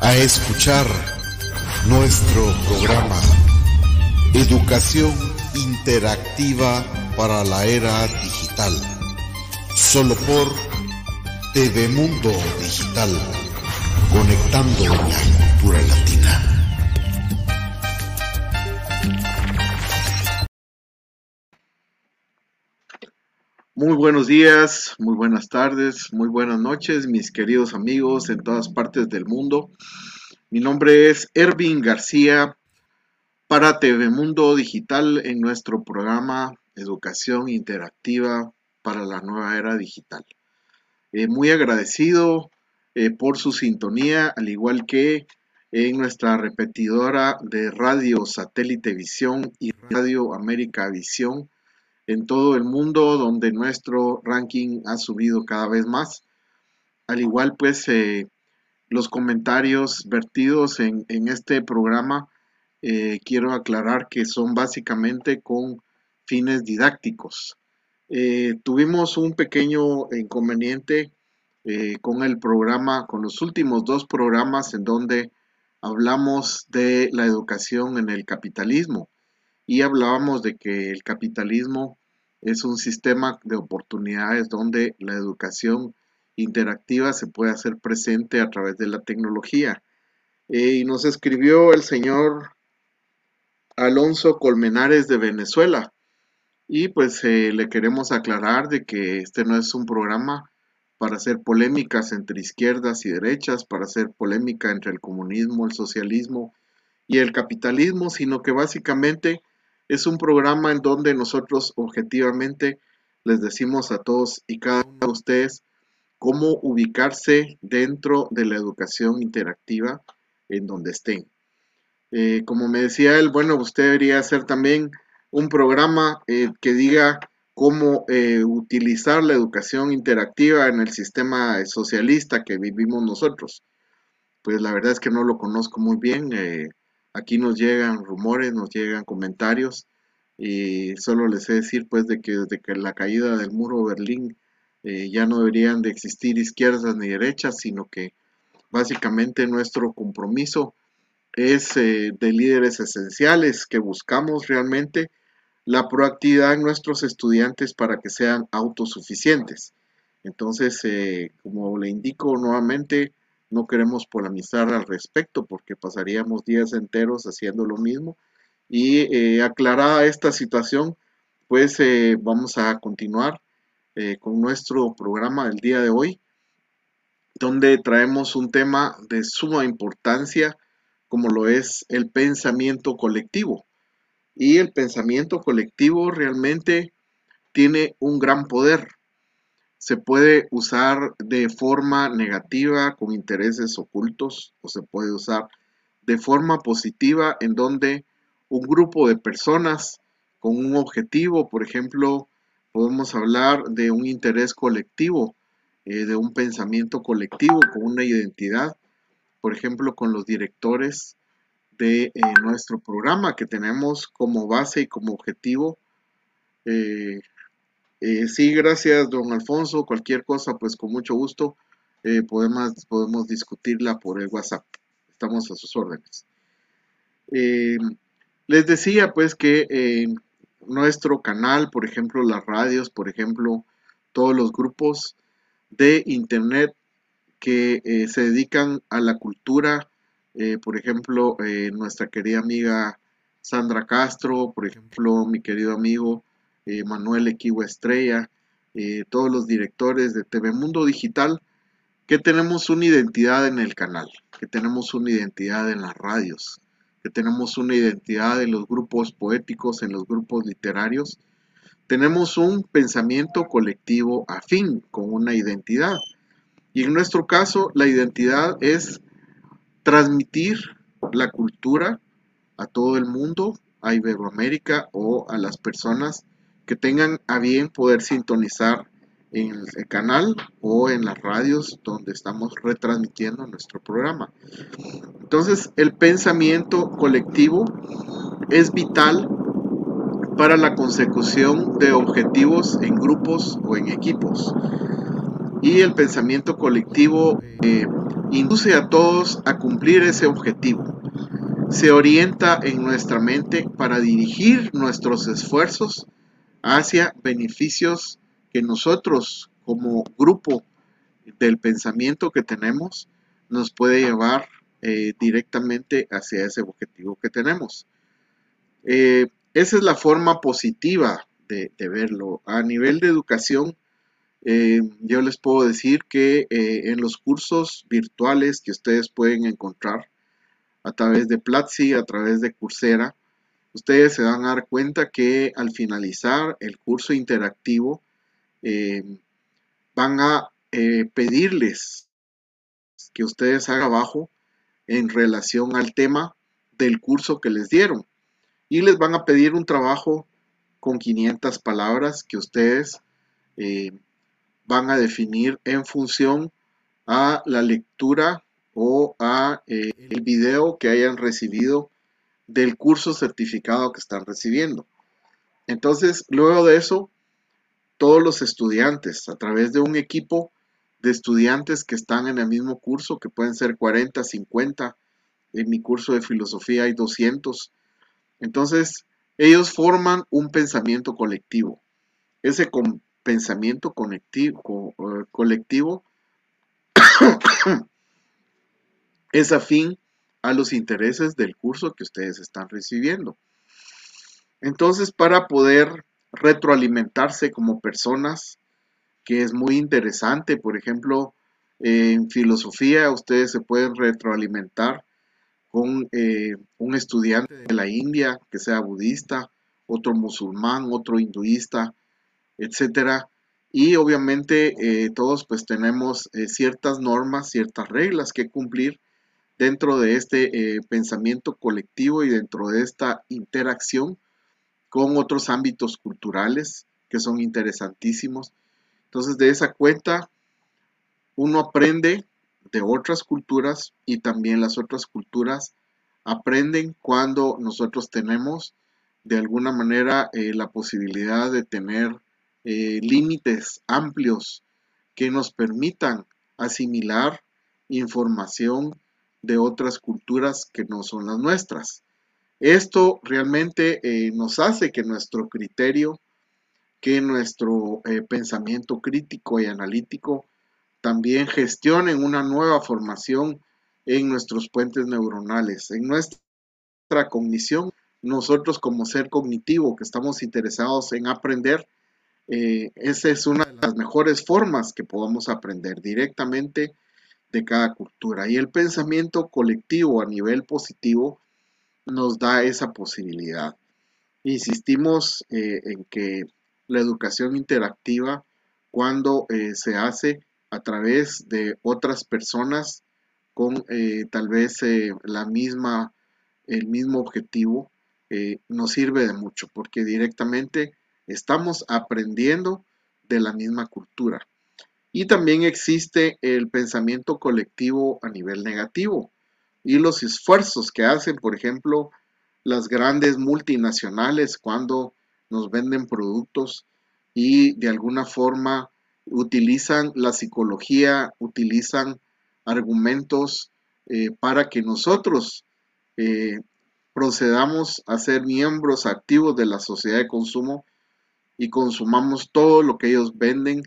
A escuchar nuestro programa Educación Interactiva para la Era Digital, solo por TV Mundo Digital, conectando la cultura latina. Muy buenos días, muy buenas tardes, muy buenas noches, mis queridos amigos en todas partes del mundo. Mi nombre es Ervin García para TV Mundo Digital en nuestro programa Educación Interactiva para la Nueva Era Digital. Eh, muy agradecido eh, por su sintonía, al igual que en nuestra repetidora de Radio Satélite Visión y Radio América Visión en todo el mundo donde nuestro ranking ha subido cada vez más. Al igual pues eh, los comentarios vertidos en, este programa eh, quiero aclarar que son básicamente con fines didácticos. Eh, tuvimos un pequeño inconveniente con el programa, con los últimos dos programas en donde hablamos de la educación en el capitalismo y hablábamos de que el capitalismo es un sistema de oportunidades donde la educación interactiva se puede hacer presente a través de la tecnología. Eh, y nos escribió el señor Alonso Colmenares de Venezuela. Y pues eh, le queremos aclarar de que este no es un programa para hacer polémicas entre izquierdas y derechas, para hacer polémica entre el comunismo, el socialismo y el capitalismo, sino que básicamente es un programa en donde nosotros objetivamente les decimos a todos y cada uno de ustedes cómo ubicarse dentro de la educación interactiva en donde estén. Eh, como me decía él, bueno, usted debería hacer también un programa eh, que diga cómo eh, utilizar la educación interactiva en el sistema socialista que vivimos nosotros. Pues la verdad es que no lo conozco muy bien. Aquí nos llegan rumores, nos llegan comentarios y solo les sé decir pues de que desde que la caída del muro de Berlín eh, ya no deberían de existir izquierdas ni derechas, sino que básicamente nuestro compromiso es eh, de líderes esenciales que buscamos realmente la proactividad en nuestros estudiantes para que sean autosuficientes. Entonces, eh, como le indico nuevamente, no queremos polemizar al respecto porque pasaríamos días enteros haciendo lo mismo. Y eh, aclarada esta situación, pues eh, vamos a continuar eh, con nuestro programa del día de hoy, donde traemos un tema de suma importancia, como lo es el pensamiento colectivo. Y el pensamiento colectivo realmente tiene un gran poder se puede usar de forma negativa con intereses ocultos o se puede usar de forma positiva en donde un grupo de personas con un objetivo, por ejemplo, podemos hablar de un interés colectivo, eh, de un pensamiento colectivo con una identidad, por ejemplo, con los directores de eh, nuestro programa que tenemos como base y como objetivo eh, eh, sí, gracias, don Alfonso. Cualquier cosa, pues con mucho gusto eh, podemos, podemos discutirla por el WhatsApp. Estamos a sus órdenes. Eh, les decía, pues, que nuestro canal, por ejemplo, las radios, por ejemplo, todos los grupos de Internet que se dedican a la cultura, por ejemplo, nuestra querida amiga Sandra Castro, por ejemplo, mi querido amigo eh, Manuel Equivo Estrella, eh, todos los directores de TV Mundo Digital, que tenemos una identidad en el canal, que tenemos una identidad en las radios, que tenemos una identidad en los grupos poéticos, en los grupos literarios. Tenemos un pensamiento colectivo afín con una identidad. Y en nuestro caso, la identidad es transmitir la cultura a todo el mundo, a Iberoamérica o a las personas que tengan a bien poder sintonizar en el canal o en las radios donde estamos retransmitiendo nuestro programa. Entonces, el pensamiento colectivo es vital para la consecución de objetivos en grupos o en equipos. Y el pensamiento colectivo eh, induce a todos a cumplir ese objetivo. Se orienta en nuestra mente para dirigir nuestros esfuerzos hacia beneficios que nosotros como grupo del pensamiento que tenemos nos puede llevar eh, directamente hacia ese objetivo que tenemos. Eh, esa es la forma positiva de, verlo. A nivel de educación, eh, yo les puedo decir que en los cursos virtuales que ustedes pueden encontrar a través de Platzi, a través de Coursera, ustedes se van a dar cuenta que al finalizar el curso interactivo, van a pedirles que ustedes hagan abajo en relación al tema del curso que les dieron. Y les van a pedir un trabajo con 500 palabras que ustedes eh, van a definir en función a la lectura o a eh, el video que hayan recibido del curso certificado que están recibiendo. Entonces, luego de eso, todos los estudiantes, a través de un equipo, de estudiantes que están en el mismo curso, que pueden ser 40, 50. En mi curso de filosofía hay 200. Entonces, ellos forman un pensamiento colectivo. Ese pensamiento eh, colectivo es afín a los intereses del curso que ustedes están recibiendo. Entonces, para poder retroalimentarse como personas, que es muy interesante. Por ejemplo, en filosofía ustedes se pueden retroalimentar con eh, un estudiante de la India que sea budista, otro musulmán, otro hinduista, etcétera. Y obviamente eh, todos pues tenemos eh, ciertas normas, ciertas reglas que cumplir dentro de este pensamiento colectivo y dentro de esta interacción con otros ámbitos culturales que son interesantísimos. Entonces, de esa cuenta, uno aprende de otras culturas y también las otras culturas aprenden cuando nosotros tenemos de alguna manera eh, la posibilidad de tener eh, límites amplios que nos permitan asimilar información de otras culturas que no son las nuestras. Esto realmente eh, nos hace que nuestro criterio que nuestro eh, pensamiento crítico y analítico también gestionen una nueva formación en nuestros puentes neuronales, en nuestra cognición. Nosotros como ser cognitivo que estamos interesados en aprender, eh, esa es una de las mejores formas que podamos aprender directamente de cada cultura. Y el pensamiento colectivo a nivel positivo nos da esa posibilidad. Insistimos eh, en que la educación interactiva cuando eh, se hace a través de otras personas con eh, tal vez la misma, el mismo objetivo, nos sirve de mucho porque directamente estamos aprendiendo de la misma cultura. Y también existe el pensamiento colectivo a nivel negativo y los esfuerzos que hacen, por ejemplo, las grandes multinacionales cuando nos venden productos y de alguna forma utilizan la psicología, utilizan argumentos eh, para que nosotros eh, procedamos a ser miembros activos de la sociedad de consumo y consumamos todo lo que ellos venden,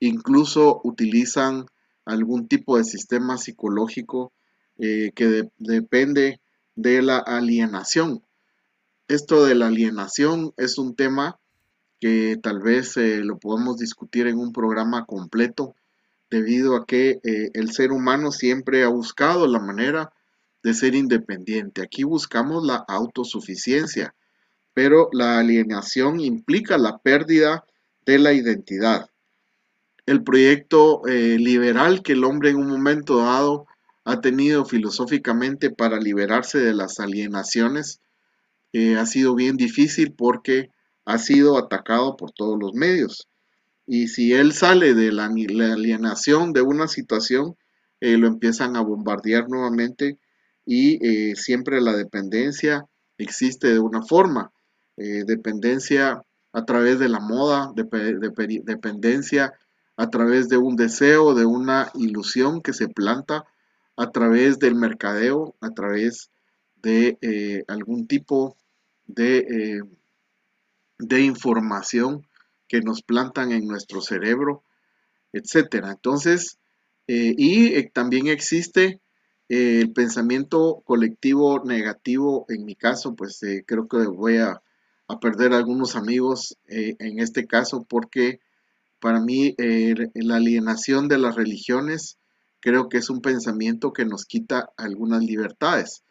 incluso utilizan algún tipo de sistema psicológico eh, que depende de la alienación esto de la alienación es un tema que tal vez eh, lo podemos discutir en un programa completo debido a que eh, el ser humano siempre ha buscado la manera de ser independiente. Aquí buscamos la autosuficiencia, pero la alienación implica la pérdida de la identidad. El proyecto eh, liberal que el hombre en un momento dado ha tenido filosóficamente para liberarse de las alienaciones eh, ha sido bien difícil porque ha sido atacado por todos los medios. Y si él sale de la, alienación de una situación, eh, lo empiezan a bombardear nuevamente y siempre la dependencia existe de una forma. dependencia a través de la moda, dependencia a través de un deseo, de una ilusión que se planta a través del mercadeo, a través de eh, algún tipo de, eh, de información que nos plantan en nuestro cerebro, etcétera. Entonces, eh, y también existe el pensamiento colectivo negativo. En mi caso, pues creo que voy a, a, perder algunos amigos en este caso porque para mí la alienación de las religiones creo que es un pensamiento que nos quita algunas libertades.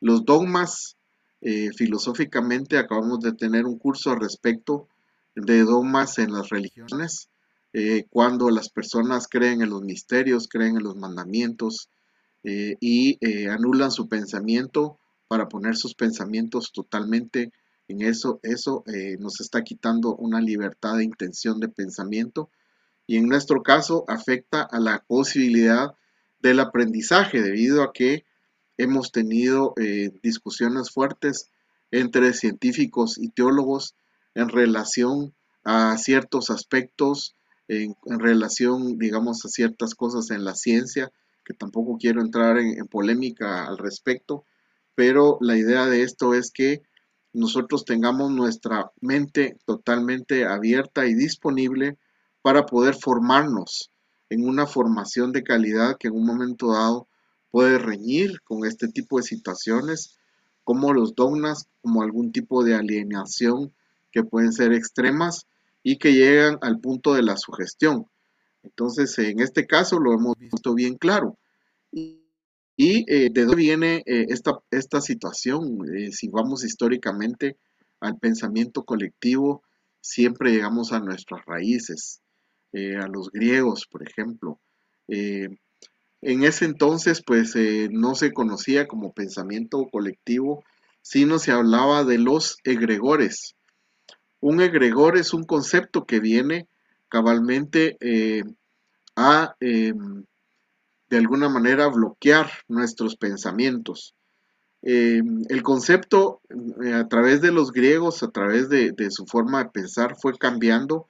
Los dogmas, eh, filosóficamente, acabamos de tener un curso al respecto de dogmas en las religiones, eh, cuando las personas creen en los misterios, creen en los mandamientos eh, y anulan su pensamiento para poner sus pensamientos totalmente en eso, eso nos está quitando una libertad de intención de pensamiento y en nuestro caso afecta a la posibilidad del aprendizaje debido a que hemos tenido eh, discusiones fuertes entre científicos y teólogos en relación a ciertos aspectos, en, relación, digamos, a ciertas cosas en la ciencia, que tampoco quiero entrar en polémica al respecto, pero la idea de esto es que nosotros tengamos nuestra mente totalmente abierta y disponible para poder formarnos en una formación de calidad que en un momento dado puede reñir con este tipo de situaciones, como los dogmas, como algún tipo de alienación que pueden ser extremas y que llegan al punto de la sugestión. Entonces, en este caso lo hemos visto bien claro. Eh, de dónde viene eh, esta, esta, situación, eh, si vamos históricamente al pensamiento colectivo, siempre llegamos a nuestras raíces. A los griegos, por ejemplo. En ese entonces, pues no se conocía como pensamiento colectivo, sino se hablaba de los egregores. Un egregor es un concepto que viene cabalmente a, em, de alguna manera, bloquear nuestros pensamientos. Em, el concepto a través de los griegos, a través de, su forma de pensar, fue cambiando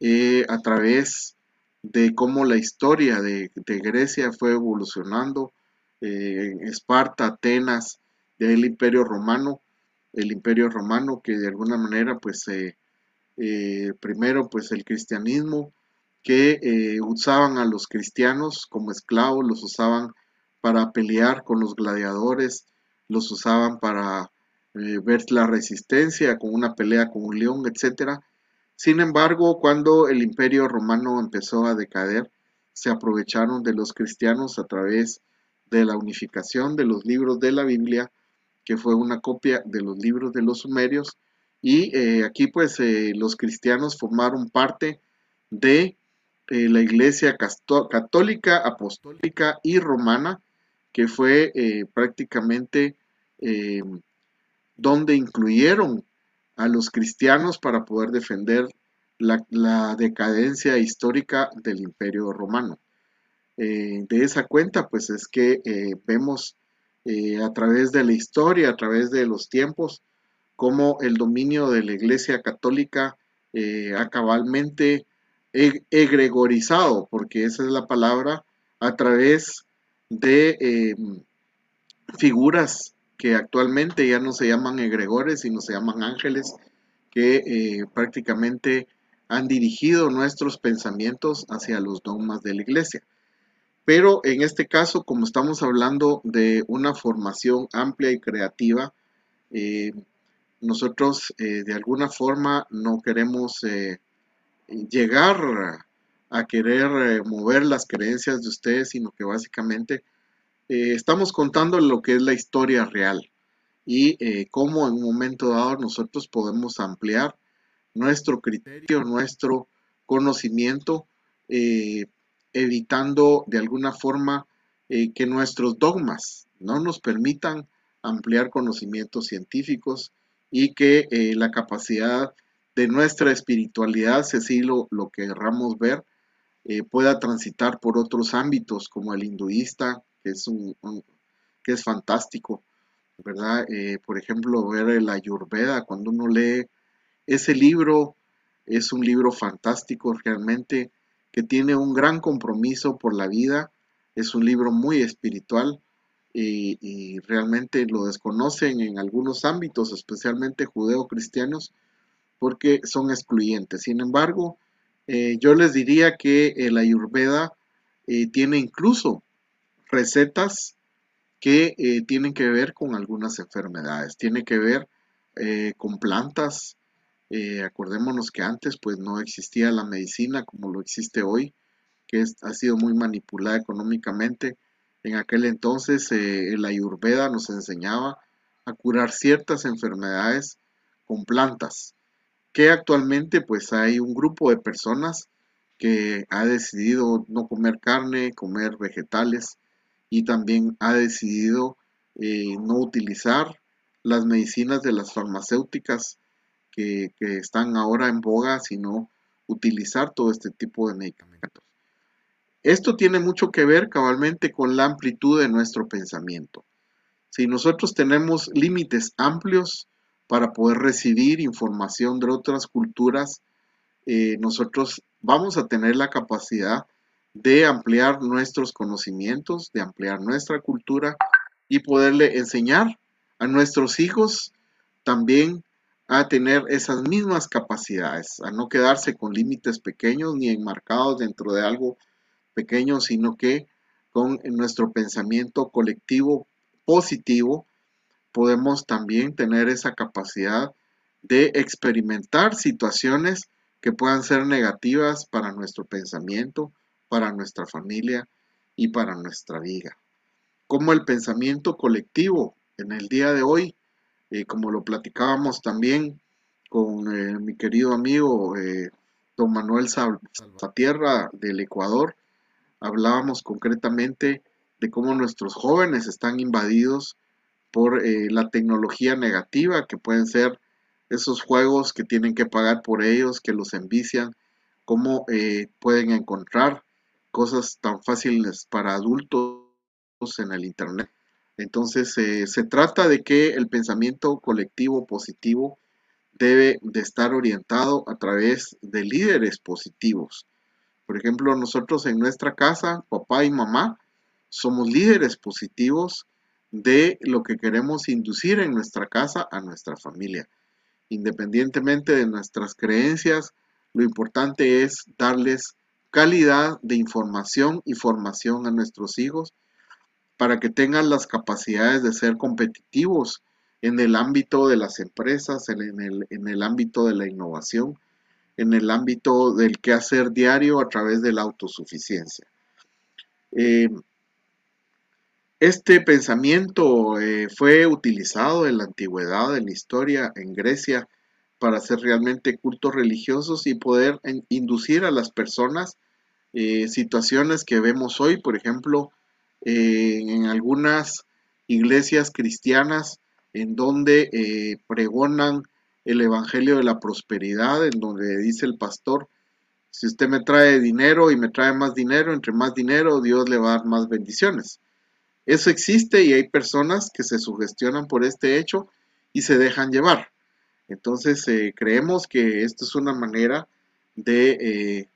eh, a través de cómo la historia de, Grecia fue evolucionando, eh, Esparta, Atenas, del Imperio Romano, el Imperio Romano que de alguna manera pues eh, primero pues el cristianismo que usaban a los cristianos como esclavos, los usaban para pelear con los gladiadores, los usaban para ver la resistencia con una pelea con un león, etcétera. Sin embargo, cuando el imperio romano empezó a decaer, se aprovecharon de los cristianos a través de la unificación de los libros de la Biblia, que fue una copia de los libros de los sumerios, y eh, aquí pues eh, los cristianos formaron parte de eh, la iglesia católica, apostólica y romana, que fue prácticamente donde incluyeron a los cristianos para poder defender la, decadencia histórica del imperio romano. Eh, de esa cuenta, pues es que eh, vemos eh, a través de la historia, a través de los tiempos, cómo el dominio de la Iglesia Católica ha cabalmente egregorizado, porque esa es la palabra, a través de figuras que actualmente ya no se llaman egregores, sino se llaman ángeles, que eh, prácticamente han dirigido nuestros pensamientos hacia los dogmas de la iglesia. Pero en este caso, como estamos hablando de una formación amplia y creativa, eh, nosotros eh, de alguna forma no queremos llegar a querer mover las creencias de ustedes, sino que básicamente eh, estamos contando lo que es la historia real y eh, cómo en un momento dado nosotros podemos ampliar nuestro criterio, nuestro conocimiento, eh, evitando de alguna forma que nuestros dogmas no nos permitan ampliar conocimientos científicos y que la capacidad de nuestra espiritualidad, si así lo, lo querramos ver, pueda transitar por otros ámbitos como el hinduista, que es, un, que es fantástico, ¿verdad? Eh, por ejemplo, ver la Ayurveda, cuando uno lee ese libro, es un libro fantástico realmente, que tiene un gran compromiso por la vida, Es un libro muy espiritual y, realmente lo desconocen en algunos ámbitos, especialmente judeo-cristianos, porque son excluyentes. Sin embargo, eh, yo les diría que la ayurveda eh, tiene incluso recetas que eh, tienen que ver con algunas enfermedades, tiene que ver con plantas. acordémonos que antes pues no existía la medicina como lo existe hoy, que ha sido muy manipulada económicamente en aquel entonces eh, la ayurveda nos enseñaba a curar ciertas enfermedades con plantas, que actualmente pues hay un grupo de personas que ha decidido no comer carne, comer vegetales y también ha decidido eh, no utilizar las medicinas de las farmacéuticas que, que están ahora en boga, sino utilizar todo este tipo de medicamentos. Esto tiene mucho que ver cabalmente con la amplitud de nuestro pensamiento. Si nosotros tenemos límites amplios para poder recibir información de otras culturas, eh, nosotros vamos a tener la capacidad de ampliar nuestros conocimientos, de ampliar nuestra cultura y poderle enseñar a nuestros hijos también a tener esas mismas capacidades, a no quedarse con límites pequeños ni enmarcados dentro de algo pequeño, sino que con nuestro pensamiento colectivo positivo podemos también tener esa capacidad de experimentar situaciones que puedan ser negativas para nuestro pensamiento, para nuestra familia y para nuestra vida. Como el pensamiento colectivo en el día de hoy, eh, como lo platicábamos también con eh, mi querido amigo eh, don Manuel Salvatierra del Ecuador, hablábamos concretamente de cómo nuestros jóvenes están invadidos por eh, la tecnología negativa, que pueden ser esos juegos que tienen que pagar por ellos, que los envician, cómo eh, pueden encontrar cosas tan fáciles para adultos en el Internet. Entonces, eh, se trata de que el pensamiento colectivo positivo debe de estar orientado a través de líderes positivos, por ejemplo, nosotros en nuestra casa, papá y mamá, somos líderes positivos de lo que queremos inducir en nuestra casa a nuestra familia. Independientemente de nuestras creencias, lo importante es darles calidad de información y formación a nuestros hijos para que tengan las capacidades de ser competitivos en el ámbito de las empresas, en el, en el ámbito de la innovación en el ámbito del quehacer diario a través de la autosuficiencia. Eh, este pensamiento eh, fue utilizado en la antigüedad, en la historia, en Grecia, para hacer realmente cultos religiosos y poder inducir a las personas eh, situaciones que vemos hoy, por ejemplo, en algunas iglesias cristianas en donde pregonan el Evangelio de la Prosperidad, en donde dice el pastor, si usted me trae dinero y me trae más dinero, entre más dinero Dios le va a dar más bendiciones. Eso existe y hay personas que se sugestionan por este hecho y se dejan llevar. Entonces eh, creemos que esto es una manera de, eh,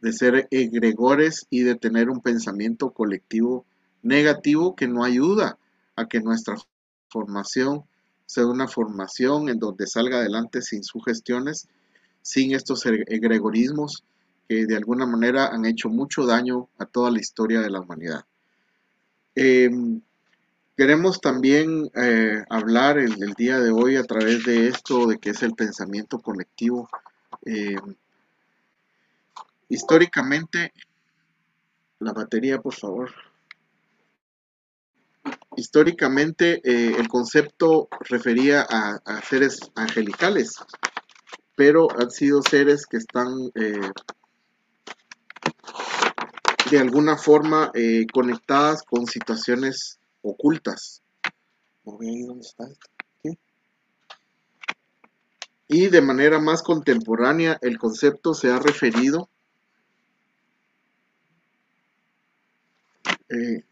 de ser egregores y de tener un pensamiento colectivo negativo que no ayuda a que nuestra formación sea una formación en donde salga adelante sin sugestiones, sin estos egregorismos que de alguna manera han hecho mucho daño a toda la historia de la humanidad. Em, queremos también eh, hablar el, día de hoy a través de esto, de que es el pensamiento colectivo. Em, históricamente, la batería, por favor históricamente eh, el concepto refería a, seres angelicales, pero han sido seres que están eh, de alguna forma eh, conectadas con situaciones ocultas. Y de manera más contemporánea el concepto se ha referido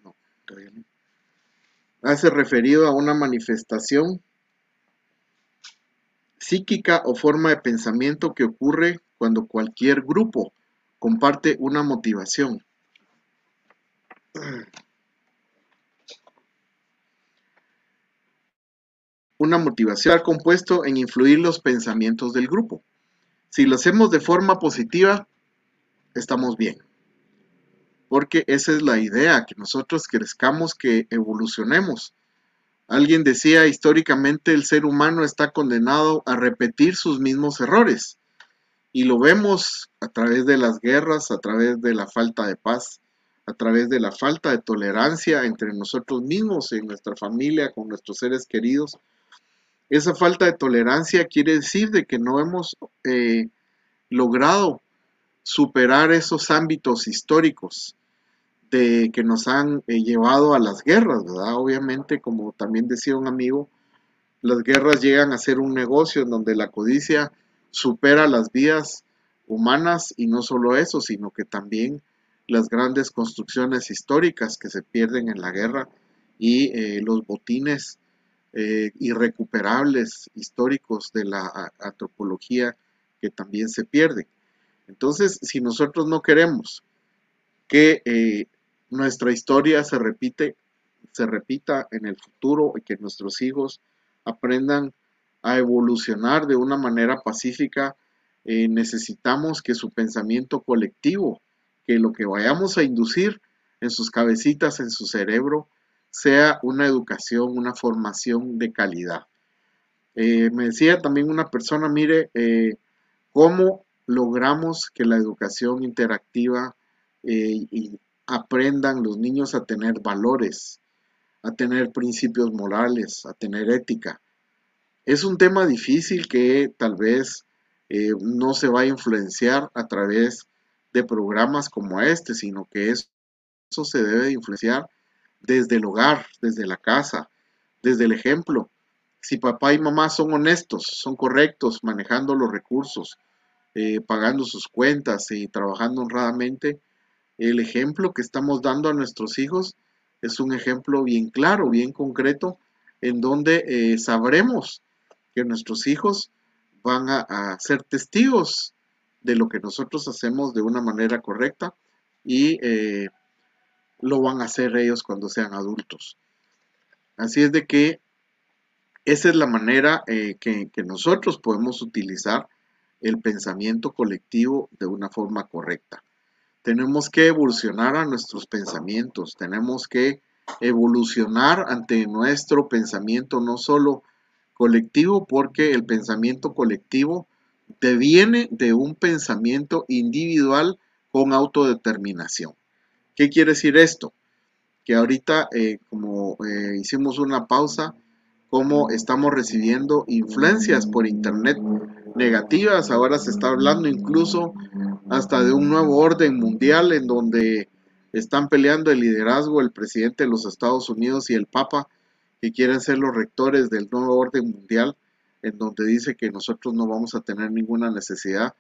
no, hace referido a una manifestación psíquica o forma de pensamiento que ocurre cuando cualquier grupo comparte una motivación. una motivación compuesto en influir los pensamientos del grupo. Si lo hacemos de forma positiva, estamos bien. Porque esa es la idea, que nosotros crezcamos, que evolucionemos. Alguien decía, históricamente el ser humano está condenado a repetir sus mismos errores. Y lo vemos a través de las guerras, a través de la falta de paz, a través de la falta de tolerancia entre nosotros mismos, en nuestra familia, con nuestros seres queridos. Esa falta de tolerancia quiere decir de que no hemos eh, logrado superar esos ámbitos históricos de que nos han eh, llevado a las guerras, ¿verdad? Obviamente, como también decía un amigo, las guerras llegan a ser un negocio en donde la codicia supera las vidas humanas y no solo eso, sino que también las grandes construcciones históricas que se pierden en la guerra y eh, los botines eh, irrecuperables históricos de la antropología que también se pierden. Entonces, si nosotros no queremos que eh, nuestra historia se repite, se repita en el futuro y que nuestros hijos aprendan a evolucionar de una manera pacífica, necesitamos que su pensamiento colectivo que lo que vayamos a inducir en sus cabecitas, en su cerebro, sea una educación, una formación de calidad. Eh, me decía también una persona, mire, eh, ¿cómo logramos que la educación interactiva eh, aprendan los niños a tener valores, a tener principios morales, a tener ética? Es un tema difícil que tal vez no se va a influenciar a través de programas como este, sino que eso, se debe influenciar desde el hogar, desde la casa, desde el ejemplo. Si papá y mamá son honestos, son correctos, manejando los recursos, eh, pagando sus cuentas y trabajando honradamente, el ejemplo que estamos dando a nuestros hijos es un ejemplo bien claro, bien concreto, en donde eh, sabremos que nuestros hijos van a ser testigos de lo que nosotros hacemos de una manera correcta y eh, lo van a hacer ellos cuando sean adultos. Así es de que esa es la manera eh, que, que nosotros podemos utilizar el pensamiento colectivo de una forma correcta. Tenemos que evolucionar a nuestros pensamientos, tenemos que evolucionar ante nuestro pensamiento no solo colectivo, porque el pensamiento colectivo deviene de un pensamiento individual con autodeterminación. ¿Qué quiere decir esto? Que ahorita, eh, como eh, hicimos una pausa, como estamos recibiendo influencias por internet negativas, ahora se está hablando incluso hasta de un nuevo orden mundial en donde están peleando el liderazgo el presidente de los Estados Unidos y el Papa, que quieren ser los rectores del nuevo orden mundial en donde dice que nosotros no vamos a tener ninguna necesidad,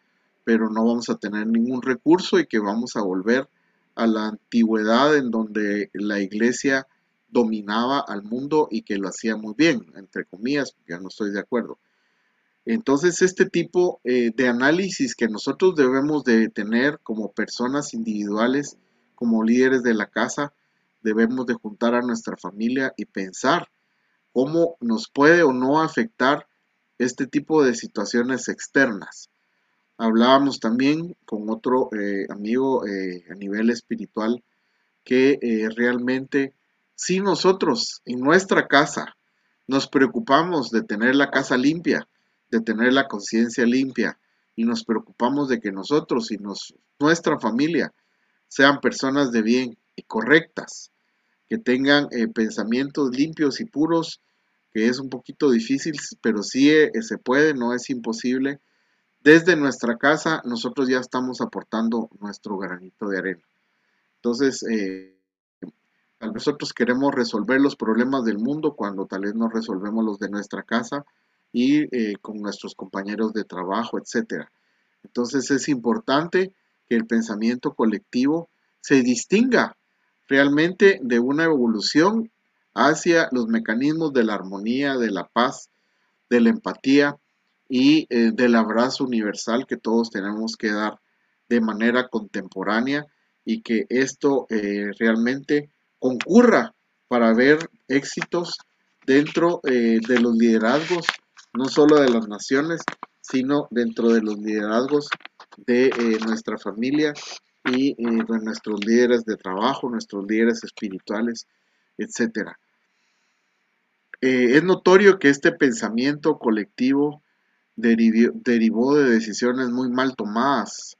pero no vamos a tener ningún recurso y que vamos a volver a la antigüedad en donde la iglesia dominaba al mundo y que lo hacía muy bien, entre comillas, ya no estoy de acuerdo. Entonces, este tipo eh, de análisis que nosotros debemos de tener como personas individuales, como líderes de la casa, debemos de juntar a nuestra familia y pensar cómo nos puede o no afectar este tipo de situaciones externas. Hablábamos también con otro eh, amigo eh, a nivel espiritual que eh, realmente si nosotros en nuestra casa nos preocupamos de tener la casa limpia, de tener la conciencia limpia y nos preocupamos de que nosotros y nuestra familia sean personas de bien y correctas, que tengan pensamientos limpios y puros, que es un poquito difícil, pero sí eh, se puede, no es imposible. Desde nuestra casa nosotros ya estamos aportando nuestro granito de arena. Entonces, eh, nosotros queremos resolver los problemas del mundo cuando tal vez no resolvemos los de nuestra casa y eh, con nuestros compañeros de trabajo, etcétera. Entonces es importante que el pensamiento colectivo se distinga realmente de una evolución hacia los mecanismos de la armonía, de la paz, de la empatía y eh, del abrazo universal que todos tenemos que dar de manera contemporánea y que esto eh, realmente concurra para ver éxitos dentro eh, de los liderazgos, no solo de las naciones, sino dentro de los liderazgos de eh, nuestra familia y de nuestros líderes de trabajo, nuestros líderes espirituales, etc. es notorio que este pensamiento colectivo derivó de decisiones muy mal tomadas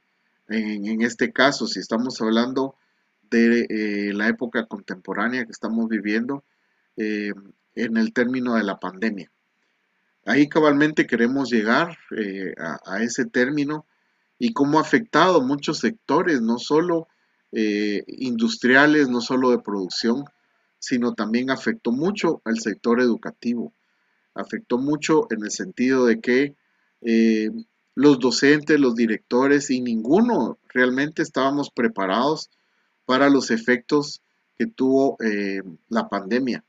en, este caso, si estamos hablando de eh, la época contemporánea que estamos viviendo eh, en el término de la pandemia. Ahí cabalmente queremos llegar eh, a, ese término y cómo ha afectado muchos sectores, no solo industriales, no solo de producción, sino también afectó mucho al sector educativo. Afectó mucho en el sentido de que los docentes, los directores y ninguno realmente estábamos preparados para los efectos que tuvo eh, la pandemia,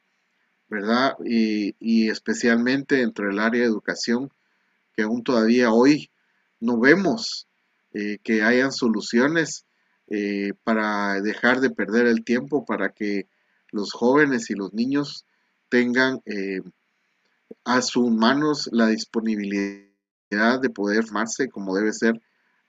¿verdad? Y, especialmente dentro del área de educación, que aún todavía hoy no vemos eh, que hayan soluciones eh, para dejar de perder el tiempo, para que los jóvenes y los niños tengan a sus manos la disponibilidad de poder formarse como debe ser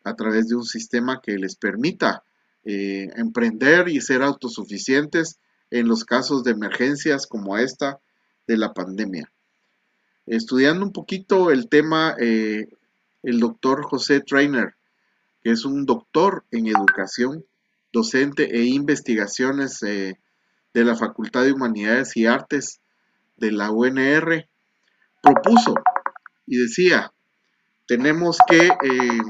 a través de un sistema que les permita eh, emprender y ser autosuficientes en los casos de emergencias como esta de la pandemia. Estudiando un poquito el tema, eh, el doctor José Trainer, que es un doctor en educación, docente e investigaciones eh, de la Facultad de Humanidades y Artes de la UNR, propuso y decía, tenemos que eh,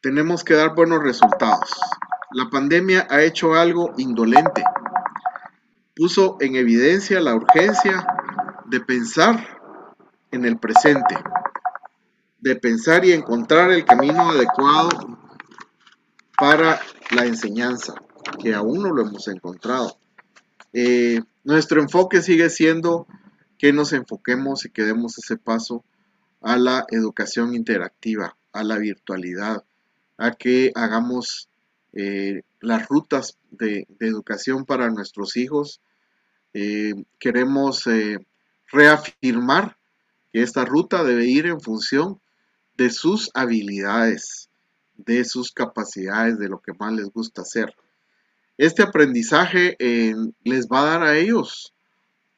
tenemos que dar buenos resultados. La pandemia ha hecho algo indolente. Puso en evidencia la urgencia de pensar en el presente, de pensar y encontrar el camino adecuado para la enseñanza, que aún no lo hemos encontrado. Eh, nuestro enfoque sigue siendo que nos enfoquemos y que demos ese paso a la educación interactiva, a la virtualidad, a que hagamos eh, las rutas de, educación para nuestros hijos. Eh, queremos reafirmar que esta ruta debe ir en función de sus habilidades, de sus capacidades, de lo que más les gusta hacer. Este aprendizaje les va a dar a ellos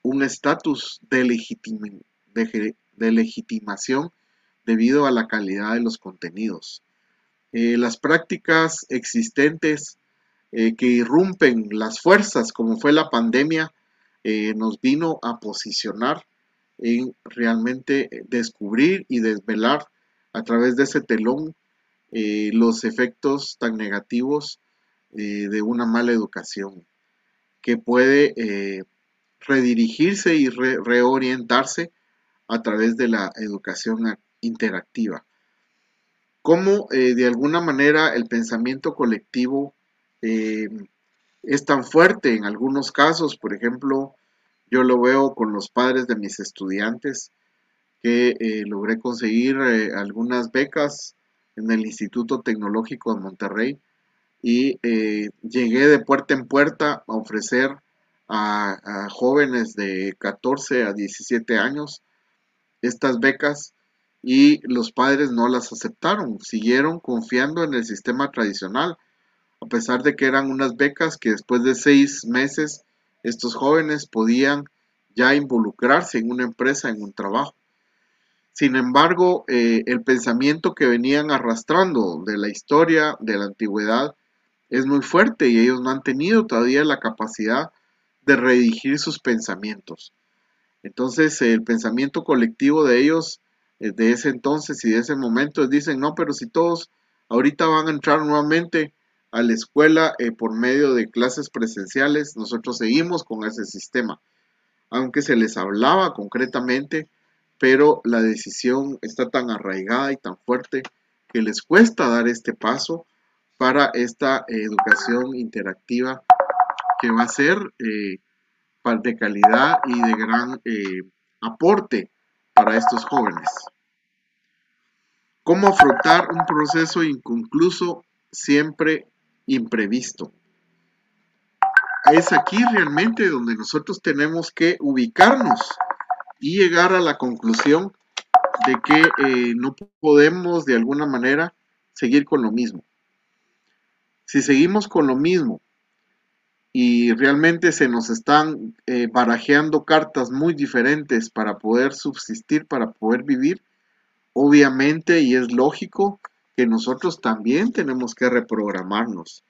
un estatus de, legitimación debido a la calidad de los contenidos. Eh, las prácticas existentes eh, que irrumpen las fuerzas, como fue la pandemia, eh, nos vino a posicionar en realmente descubrir y desvelar a través de ese telón los efectos tan negativos de una mala educación que puede redirigirse y reorientarse a través de la educación interactiva. Cómo eh, de alguna manera el pensamiento colectivo eh, es tan fuerte en algunos casos, por ejemplo, yo lo veo con los padres de mis estudiantes que eh, logré conseguir algunas becas en el Instituto Tecnológico de Monterrey y llegué de puerta en puerta a ofrecer a, jóvenes de 14 a 17 años estas becas y los padres no las aceptaron, siguieron confiando en el sistema tradicional, a pesar de que eran unas becas que después de seis meses estos jóvenes podían ya involucrarse en una empresa, en un trabajo. Sin embargo, eh, el pensamiento que venían arrastrando de la historia, de la antigüedad, es muy fuerte y ellos no han tenido todavía la capacidad de redirigir sus pensamientos. Entonces el pensamiento colectivo de ellos eh, de ese entonces y de ese momento dicen, no, pero si todos ahorita van a entrar nuevamente a la escuela eh, por medio de clases presenciales, nosotros seguimos con ese sistema, aunque se les hablaba concretamente, pero la decisión está tan arraigada y tan fuerte que les cuesta dar este paso para esta educación interactiva que va a ser eh, de calidad y de gran eh, aporte para estos jóvenes. cómo afrontar un proceso inconcluso siempre imprevisto. Es aquí realmente donde nosotros tenemos que ubicarnos y llegar a la conclusión de que eh, no podemos de alguna manera seguir con lo mismo. Si seguimos con lo mismo y realmente se nos están eh, barajeando cartas muy diferentes para poder subsistir, para poder vivir, obviamente y es lógico que nosotros también tenemos que reprogramarnos,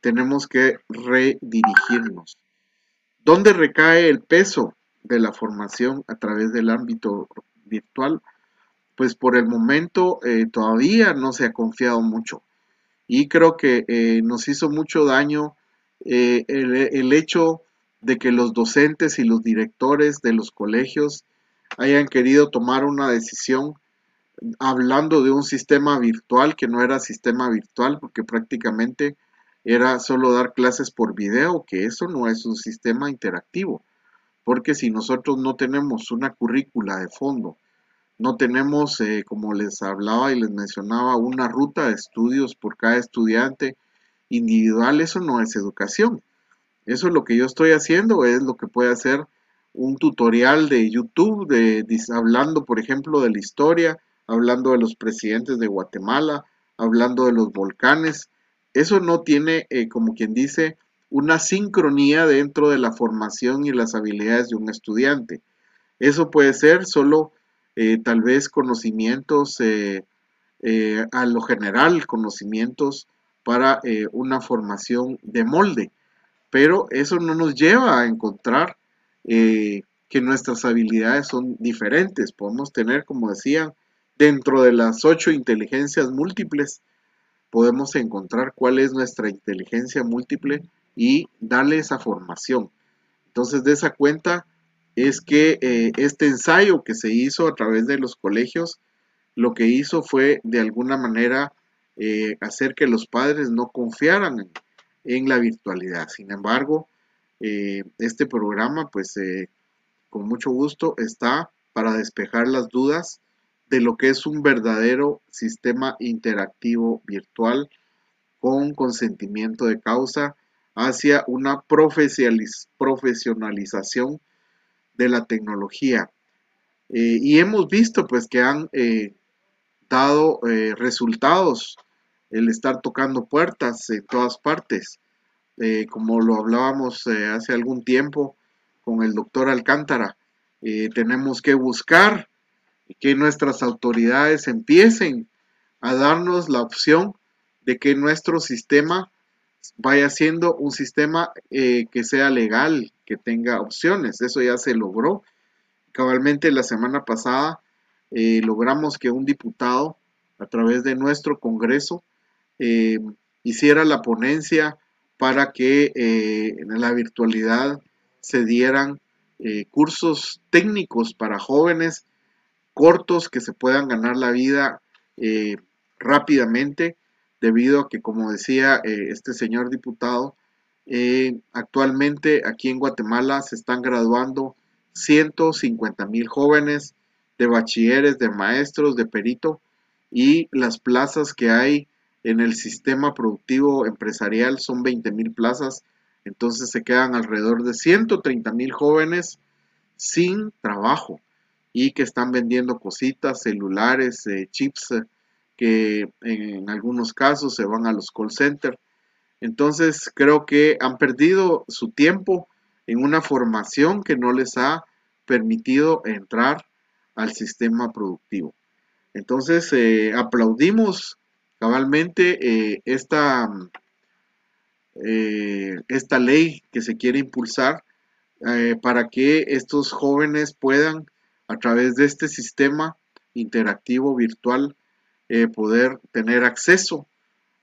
tenemos que redirigirnos. ¿Dónde recae el peso de la formación a través del ámbito virtual? Pues por el momento eh, todavía no se ha confiado mucho y creo que eh, nos hizo mucho daño eh, el hecho de que los docentes y los directores de los colegios hayan querido tomar una decisión hablando de un sistema virtual que no era sistema virtual porque prácticamente era solo dar clases por video, que eso no es un sistema interactivo, porque si nosotros no tenemos una currícula de fondo, no tenemos, eh, como les hablaba y les mencionaba, una ruta de estudios por cada estudiante individual, eso no es educación. Eso es lo que yo estoy haciendo, es lo que puede hacer un tutorial de YouTube, de, hablando, por ejemplo, de la historia, hablando de los presidentes de Guatemala, hablando de los volcanes. Eso no tiene, eh, como quien dice, una sincronía dentro de la formación y las habilidades de un estudiante. Eso puede ser solo eh, tal vez conocimientos eh, a lo general, conocimientos para una formación de molde, pero eso no nos lleva a encontrar que nuestras habilidades son diferentes. Podemos tener, como decía, Dentro de las ocho inteligencias múltiples, podemos encontrar cuál es nuestra inteligencia múltiple y darle esa formación. Entonces, de esa cuenta es que eh, este ensayo que se hizo a través de los colegios, lo que hizo fue de alguna manera eh, hacer que los padres no confiaran en, la virtualidad. Sin embargo, eh, este programa, pues con mucho gusto, está para despejar las dudas de lo que es un verdadero sistema interactivo virtual con consentimiento de causa hacia una profesionalización de la tecnología. Eh, y hemos visto pues que han eh, dado eh, resultados el estar tocando puertas en todas partes, como lo hablábamos hace algún tiempo con el doctor Alcántara. tenemos que buscar que nuestras autoridades empiecen a darnos la opción de que nuestro sistema vaya siendo un sistema eh, que sea legal, que tenga opciones. Eso ya se logró. Cabalmente la semana pasada eh, logramos que un diputado, a través de nuestro Congreso, eh, hiciera la ponencia para que en la virtualidad se dieran cursos técnicos para jóvenes cortos que se puedan ganar la vida rápidamente, debido a que, como decía eh, este señor diputado, eh, actualmente aquí en Guatemala se están graduando 150 mil jóvenes de bachilleres, de maestros, de perito, y las plazas que hay en el sistema productivo empresarial son 20 mil plazas, entonces se quedan alrededor de 130 mil jóvenes sin trabajo y que están vendiendo cositas, celulares, eh, chips, que en algunos casos se van a los call centers. Entonces creo que han perdido su tiempo en una formación que no les ha permitido entrar al sistema productivo. Entonces eh, aplaudimos cabalmente esta, esta ley que se quiere impulsar para que estos jóvenes puedan a través de este sistema interactivo virtual eh, poder tener acceso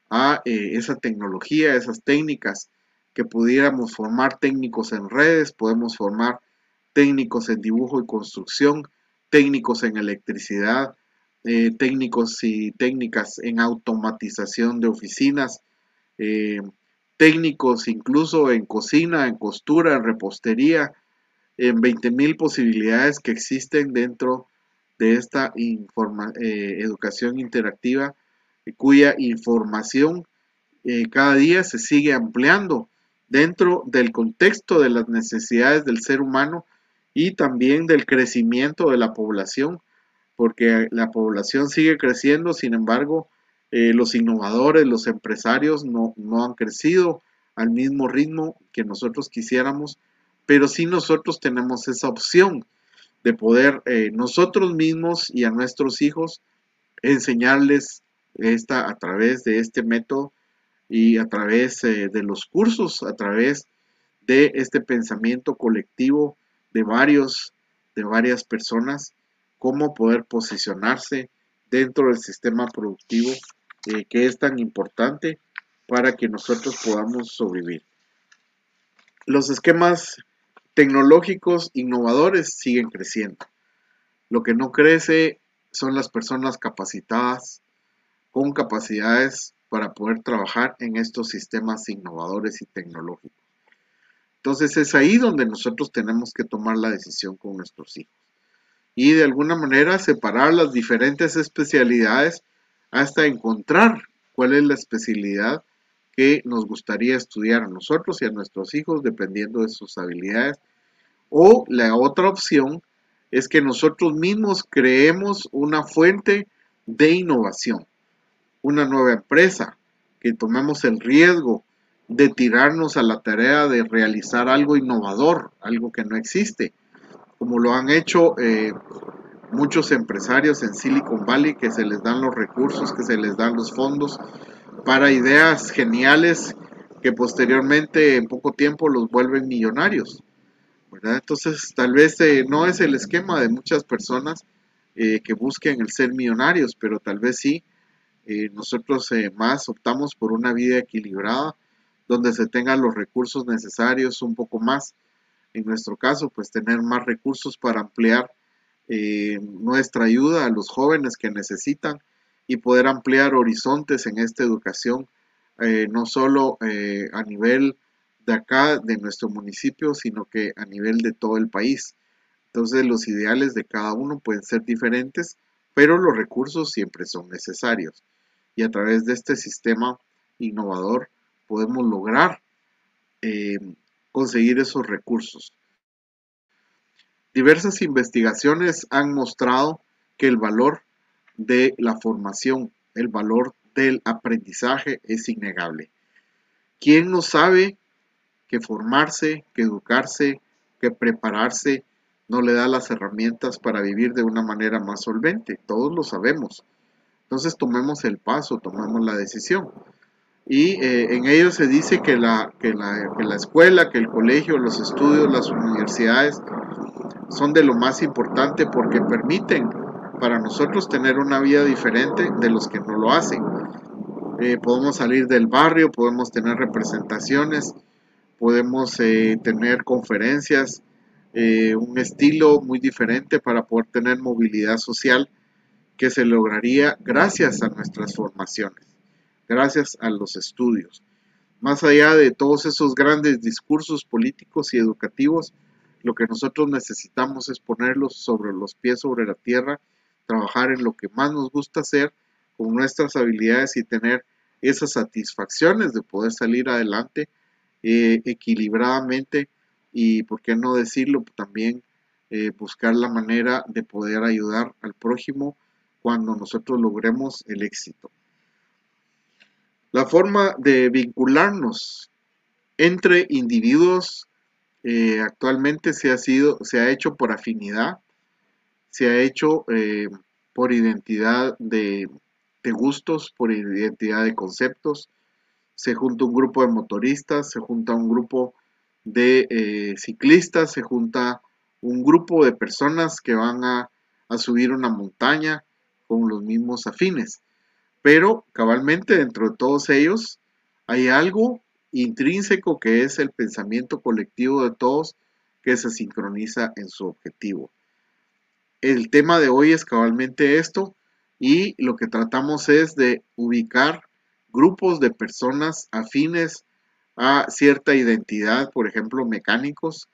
a eh, esa tecnología, esas técnicas que pudiéramos formar técnicos en redes, podemos formar técnicos en dibujo y construcción, técnicos en electricidad, eh, técnicos y técnicas en automatización de oficinas, técnicos incluso en cocina, en costura, en repostería, en 20.000 posibilidades que existen dentro de esta eh, educación interactiva cuya información eh, cada día se sigue ampliando dentro del contexto de las necesidades del ser humano y también del crecimiento de la población, porque la población sigue creciendo, sin embargo, eh, los innovadores, los empresarios no, no han crecido al mismo ritmo que nosotros quisiéramos, pero sí nosotros tenemos esa opción de poder eh, nosotros mismos y a nuestros hijos enseñarles esta a través de este método y a través eh, de los cursos, a través de este pensamiento colectivo de varios, de varias personas, cómo poder posicionarse dentro del sistema productivo eh, que es tan importante para que nosotros podamos sobrevivir. Los esquemas tecnológicos innovadores siguen creciendo. Lo que no crece son las personas capacitadas con capacidades para poder trabajar en estos sistemas innovadores y tecnológicos. Entonces es ahí donde nosotros tenemos que tomar la decisión con nuestros hijos y de alguna manera separar las diferentes especialidades hasta encontrar cuál es la especialidad que nos gustaría estudiar a nosotros y a nuestros hijos dependiendo de sus habilidades. O la otra opción es que nosotros mismos creemos una fuente de innovación, una nueva empresa, que tomemos el riesgo de tirarnos a la tarea de realizar algo innovador, algo que no existe, como lo han hecho eh, muchos empresarios en Silicon Valley, que se les dan los recursos, que se les dan los fondos para ideas geniales que posteriormente en poco tiempo los vuelven millonarios. Entonces, tal vez eh, no es el esquema de muchas personas eh, que busquen el ser millonarios, pero tal vez sí, eh, nosotros más optamos por una vida equilibrada, donde se tengan los recursos necesarios un poco más. En nuestro caso, pues tener más recursos para ampliar nuestra ayuda a los jóvenes que necesitan y poder ampliar horizontes en esta educación, eh, no solo eh, a nivel de acá, de nuestro municipio, sino que a nivel de todo el país. Entonces los ideales de cada uno pueden ser diferentes, pero los recursos siempre son necesarios. Y a través de este sistema innovador podemos lograr eh, conseguir esos recursos. Diversas investigaciones han mostrado que el valor de la formación, el valor del aprendizaje es innegable. ¿Quién no sabe que formarse, que educarse, que prepararse no le da las herramientas para vivir de una manera más solvente? Todos lo sabemos. Entonces tomemos el paso, tomemos la decisión. Y eh, en ello se dice que la, que, la, que la escuela, que el colegio, los estudios, las universidades son de lo más importante porque permiten para nosotros tener una vida diferente de los que no lo hacen. Eh, podemos salir del barrio, podemos tener representaciones, podemos eh, tener conferencias, eh, un estilo muy diferente para poder tener movilidad social que se lograría gracias a nuestras formaciones, gracias a los estudios. Más allá de todos esos grandes discursos políticos y educativos, lo que nosotros necesitamos es ponerlos sobre los pies sobre la tierra trabajar en lo que más nos gusta hacer con nuestras habilidades y tener esas satisfacciones de poder salir adelante eh, equilibradamente y, por qué no decirlo, también eh, buscar la manera de poder ayudar al prójimo cuando nosotros logremos el éxito. La forma de vincularnos entre individuos eh, actualmente se ha, sido, se ha hecho por afinidad, se ha hecho eh, por identidad de, gustos, por identidad de conceptos. Se junta un grupo de motoristas, se junta un grupo de eh, ciclistas, se junta un grupo de personas que van a, a subir una montaña con los mismos afines. Pero cabalmente dentro de todos ellos hay algo intrínseco que es el pensamiento colectivo de todos que se sincroniza en su objetivo el tema de hoy es cabalmente esto y lo que tratamos es de ubicar grupos de personas afines a cierta identidad, por ejemplo, mecánicos,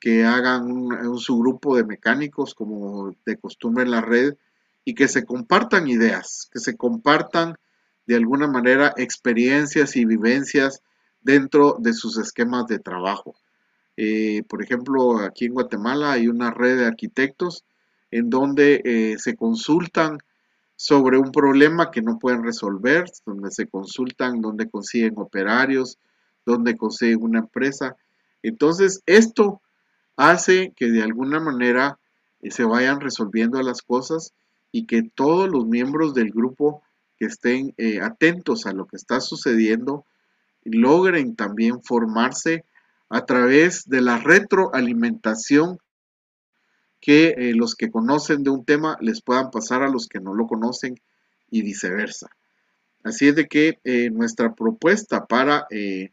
que hagan un, subgrupo de mecánicos como de costumbre en la red y que se compartan ideas, que se compartan de alguna manera experiencias y vivencias dentro de sus esquemas de trabajo. Eh, por ejemplo, aquí en Guatemala hay una red de arquitectos en donde eh, se consultan sobre un problema que no pueden resolver, donde se consultan, donde consiguen operarios, donde consiguen una empresa. Entonces, esto hace que de alguna manera eh, se vayan resolviendo las cosas y que todos los miembros del grupo que estén atentos a lo que está sucediendo logren también formarse a través de la retroalimentación que eh, los que conocen de un tema les puedan pasar a los que no lo conocen y viceversa. Así es de que eh, nuestra propuesta para eh,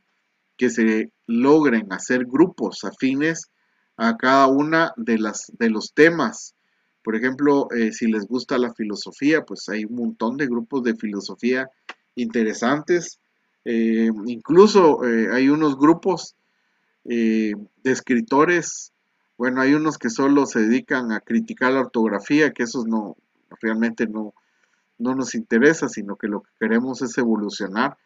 que se logren hacer grupos afines a cada una de, las, de los temas. Por ejemplo, si les gusta la filosofía, pues hay un montón de grupos de filosofía interesantes. incluso hay unos grupos de escritores bueno, hay unos que solo se dedican a criticar la ortografía, que esos no, realmente no, no nos interesa, sino que lo que queremos es evolucionar,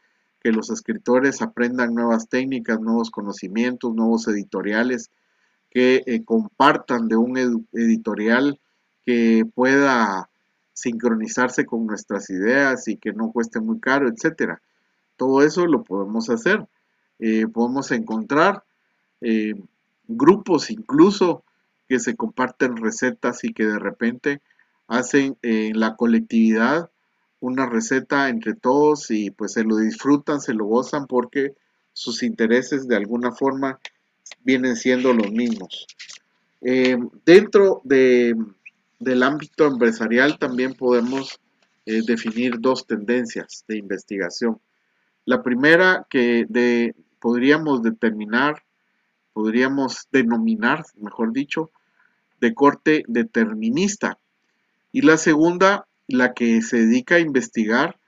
que los escritores aprendan nuevas técnicas, nuevos conocimientos, nuevos editoriales, que eh, compartan de un editorial que pueda sincronizarse con nuestras ideas y que no cueste muy caro, etcétera. Todo eso lo podemos hacer. Eh, podemos encontrar eh, grupos incluso que se comparten recetas y que de repente hacen en la colectividad una receta entre todos y pues se lo disfrutan, se lo gozan porque sus intereses de alguna forma vienen siendo los mismos. Eh, dentro de, del ámbito empresarial también podemos eh, definir dos tendencias de investigación. La primera que de, podríamos determinar podríamos denominar, mejor dicho, de corte determinista. Y la segunda, la que se dedica a investigar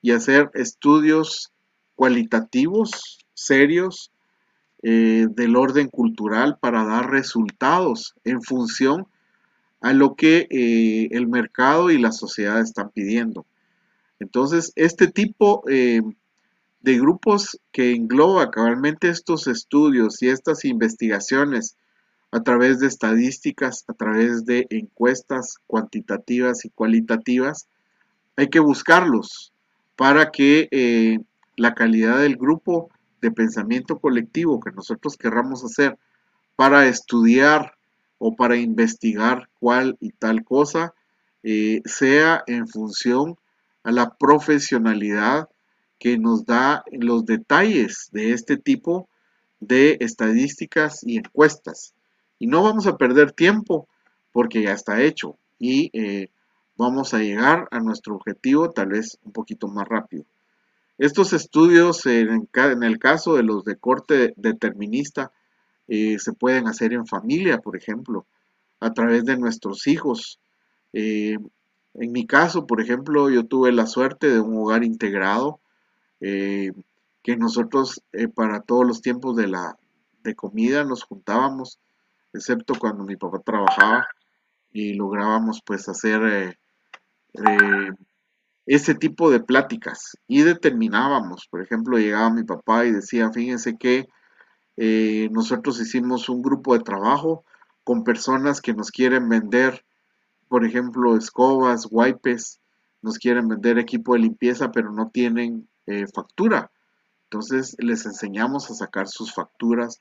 y hacer estudios cualitativos, serios, eh, del orden cultural para dar resultados en función a lo que eh, el mercado y la sociedad están pidiendo. Entonces, este tipo eh, de grupos que engloba cabalmente estos estudios y estas investigaciones a través de estadísticas, a través de encuestas cuantitativas y cualitativas, hay que buscarlos para que eh, la calidad del grupo de pensamiento colectivo que nosotros querramos hacer para estudiar o para investigar cuál y tal cosa eh, sea en función a la profesionalidad que nos da los detalles de este tipo de estadísticas y encuestas. Y no vamos a perder tiempo porque ya está hecho y eh, vamos a llegar a nuestro objetivo tal vez un poquito más rápido. Estos estudios, en, el caso de los de corte determinista, eh, se pueden hacer en familia, por ejemplo, a través de nuestros hijos. Eh, en mi caso, por ejemplo, yo tuve la suerte de un hogar integrado eh, que nosotros eh, para todos los tiempos de la de comida nos juntábamos, excepto cuando mi papá trabajaba y lográbamos pues hacer eh, ese tipo de pláticas. Y determinábamos, por ejemplo, llegaba mi papá y decía, fíjense que nosotros hicimos un grupo de trabajo con personas que nos quieren vender, por ejemplo, escobas, wipes, nos quieren vender equipo de limpieza, pero no tienen eh, factura. Entonces les enseñamos a sacar sus facturas,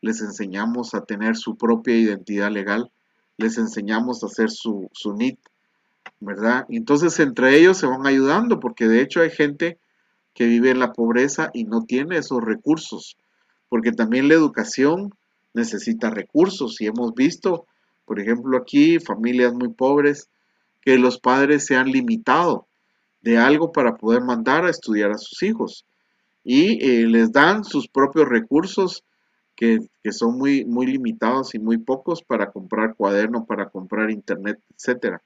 les enseñamos a tener su propia identidad legal, les enseñamos a hacer su, su NIT, ¿verdad? entonces entre ellos se van ayudando, porque de hecho hay gente que vive en la pobreza y no tiene esos recursos, porque también la educación necesita recursos y hemos visto, por ejemplo, aquí familias muy pobres que los padres se han limitado de algo para poder mandar a estudiar a sus hijos. Y eh, les dan sus propios recursos que, son muy, muy limitados y muy pocos para comprar cuaderno, para comprar internet, etc.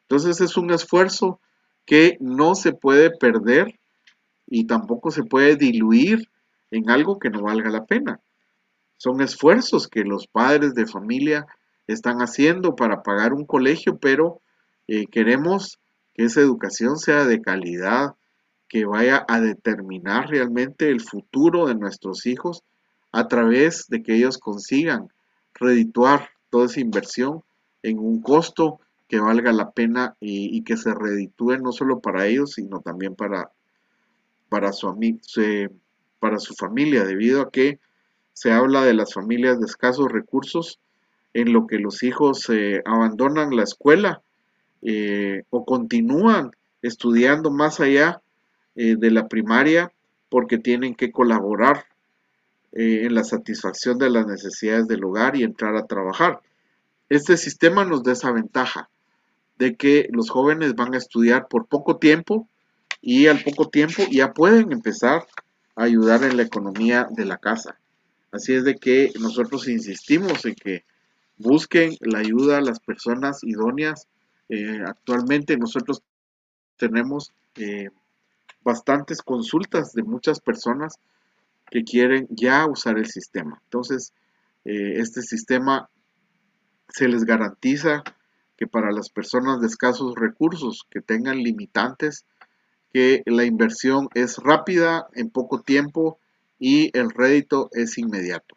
Entonces es un esfuerzo que no se puede perder y tampoco se puede diluir en algo que no valga la pena. son esfuerzos que los padres de familia están haciendo para pagar un colegio, pero eh, queremos que esa educación sea de calidad, que vaya a determinar realmente el futuro de nuestros hijos a través de que ellos consigan redituar toda esa inversión en un costo que valga la pena y, que se reditúe no solo para ellos, sino también para, para, su, para su familia, debido a que se habla de las familias de escasos recursos en lo que los hijos eh, abandonan la escuela eh, o continúan estudiando más allá eh, de la primaria porque tienen que colaborar en la satisfacción de las necesidades del hogar y entrar a trabajar. Este sistema nos desaventaja de que los jóvenes van a estudiar por poco tiempo y al poco tiempo ya pueden empezar a ayudar en la economía de la casa. Así es de que nosotros insistimos en que busquen la ayuda a las personas idóneas. Eh, actualmente nosotros tenemos eh, bastantes consultas de muchas personas que quieren ya usar el sistema. Entonces, eh, este sistema se les garantiza que para las personas de escasos recursos que tengan limitantes, que la inversión es rápida, en poco tiempo y el rédito es inmediato.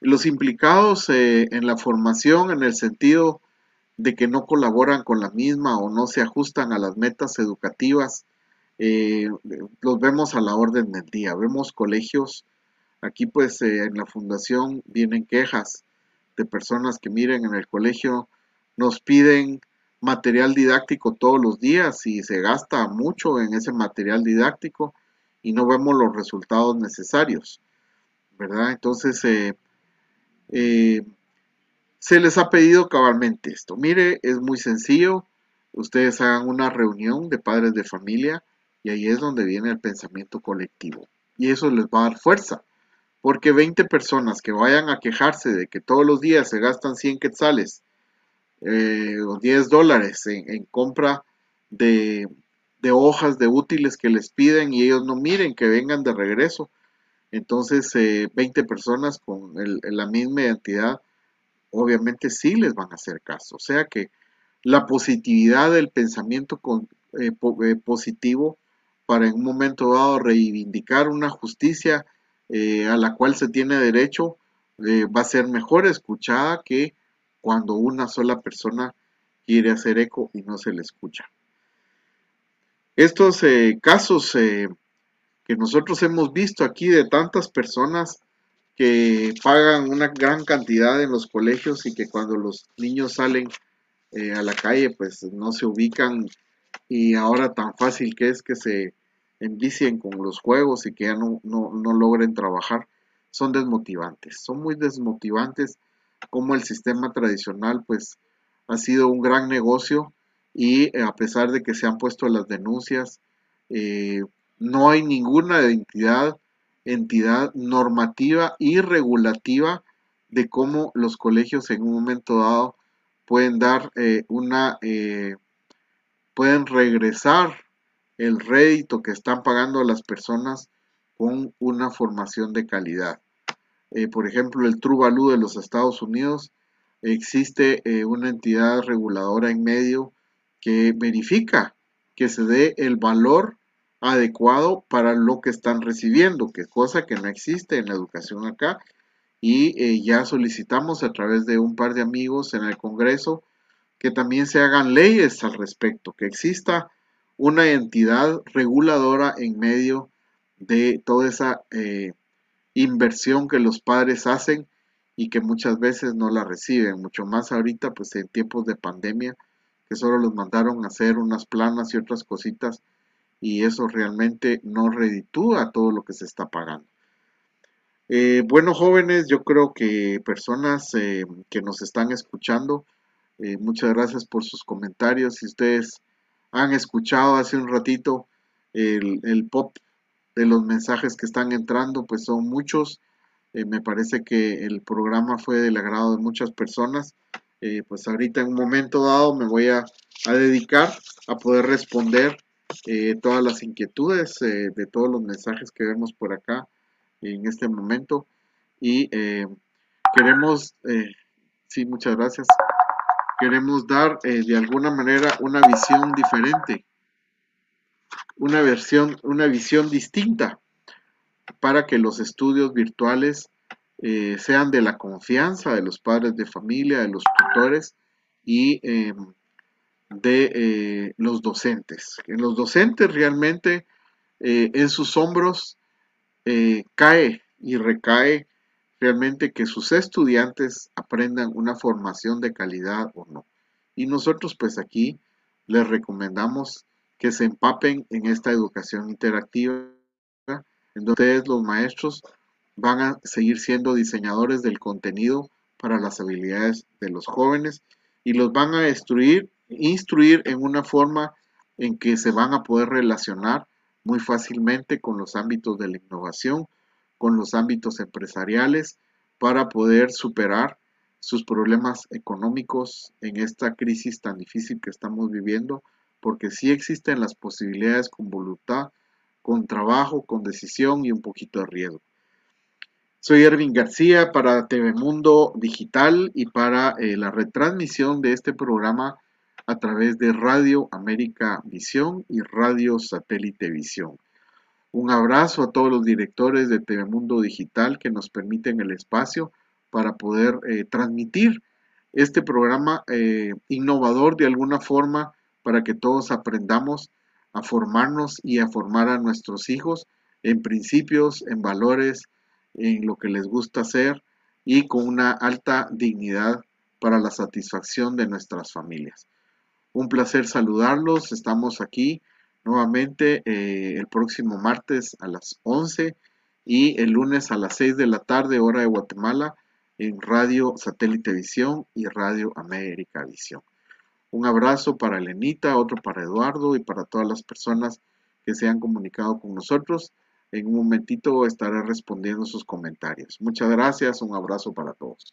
Los implicados en la formación en el sentido de que no colaboran con la misma o no se ajustan a las metas educativas, eh, los vemos a la orden del día. Vemos colegios, aquí pues eh, en la fundación vienen quejas de personas que miren en el colegio nos piden material didáctico todos los días y se gasta mucho en ese material didáctico y no vemos los resultados necesarios, ¿verdad? Entonces, eh, eh, se les ha pedido cabalmente esto. Mire, es muy sencillo. Ustedes hagan una reunión de padres de familia y ahí es donde viene el pensamiento colectivo. Y eso les va a dar fuerza. Porque 20 personas que vayan a quejarse de que todos los días se gastan 100 quetzales eh, o 10 dólares en, compra de, hojas de útiles que les piden y ellos no miren que vengan de regreso. Entonces, 20 eh, personas con la misma identidad, obviamente sí les van a hacer caso. O sea que la positividad del pensamiento eh, positivo para en un momento dado reivindicar una justicia a la cual se tiene derecho va a ser mejor escuchada que cuando una sola persona quiere hacer eco y no se le escucha. Estos eh, casos eh, que nosotros hemos visto aquí de tantas personas que pagan una gran cantidad en los colegios y que cuando los niños salen eh, a la calle pues no se ubican y ahora tan fácil que es que se envicien con los juegos y que ya no, no logren trabajar, son desmotivantes, son muy desmotivantes como el sistema tradicional pues ha sido un gran negocio y eh, a pesar de que se han puesto las denuncias, eh, no hay ninguna entidad, entidad normativa y regulativa de cómo los colegios en un momento dado pueden dar eh, una, pueden regresar el rédito que están pagando las personas con una formación de calidad. Eh, por ejemplo, el True Value de los Estados Unidos, existe eh, una entidad reguladora en medio que verifica que se dé el valor adecuado para lo que están recibiendo, que cosa que no existe en la educación acá. Y eh, ya solicitamos a través de un par de amigos en el Congreso que también se hagan leyes al respecto, que exista una entidad reguladora en medio de toda esa inversión que los padres hacen y que muchas veces no la reciben, mucho más ahorita pues en tiempos de pandemia que solo los mandaron a hacer unas planas y otras cositas y eso realmente no reditúa todo lo que se está pagando. Eh, bueno jóvenes, yo creo que personas eh, que nos están escuchando, eh, muchas gracias por sus comentarios. Si ustedes han escuchado hace un ratito el, pop de los mensajes que están entrando, pues son muchos. Me parece que el programa fue del agrado de muchas personas. Pues ahorita en un momento dado me voy a, dedicar a poder responder eh, todas las inquietudes de todos los mensajes que vemos por acá en este momento. y eh, queremos, eh, sí, muchas gracias, queremos dar eh, de alguna manera una visión diferente, una versión, una visión distinta para que los estudios virtuales sean de la confianza de los padres de familia, de los tutores y de los docentes. En los docentes realmente en sus hombros cae y recae realmente que sus estudiantes aprendan una formación de calidad o no. Y nosotros pues aquí les recomendamos que se empapen en esta educación interactiva, en donde ustedes los maestros van a seguir siendo diseñadores del contenido para las habilidades de los jóvenes y los van a instruir, instruir en una forma en que se van a poder relacionar muy fácilmente con los ámbitos de la innovación, con los ámbitos empresariales para poder superar sus problemas económicos en esta crisis tan difícil que estamos viviendo, porque sí existen las posibilidades con voluntad, con trabajo, con decisión y un poquito de riesgo. Soy Ervin García para TV Mundo Digital y para eh, la retransmisión de este programa a través de Radio América Visión y Radio Satélite Visión. Un abrazo a todos los directores de Telemundo Digital que nos permiten el espacio para poder eh, transmitir este programa eh, innovador de alguna forma para que todos aprendamos a formarnos y a formar a nuestros hijos en principios, en valores, en lo que les gusta hacer y con una alta dignidad para la satisfacción de nuestras familias. Un placer saludarlos, estamos aquí nuevamente eh, el próximo martes a las 11 y el lunes a las 6 de la tarde, hora de Guatemala, en Radio Satélite Visión y Radio América Visión. Un abrazo para Elenita, otro para Eduardo y para todas las personas que se han comunicado con nosotros. En un momentito estaré respondiendo sus comentarios. Muchas gracias, un abrazo para todos.